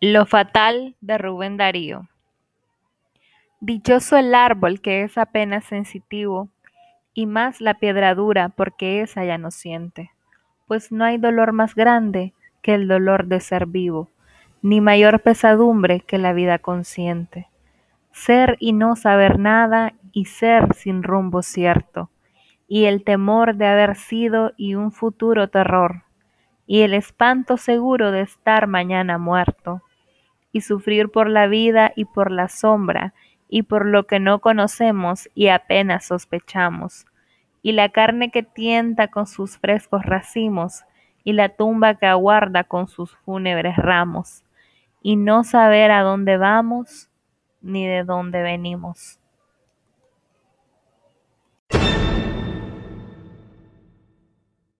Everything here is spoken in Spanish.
Lo fatal de Rubén Darío. Dichoso el árbol que es apenas sensitivo, y más la piedra dura porque esa ya no siente, pues no hay dolor más grande que el dolor de ser vivo, ni mayor pesadumbre que la vida consciente. Ser y no saber nada y ser sin rumbo cierto, y el temor de haber sido y un futuro terror, y el espanto seguro de estar mañana muerto y sufrir por la vida y por la sombra, y por lo que no conocemos y apenas sospechamos, y la carne que tienta con sus frescos racimos, y la tumba que aguarda con sus fúnebres ramos, y no saber a dónde vamos ni de dónde venimos.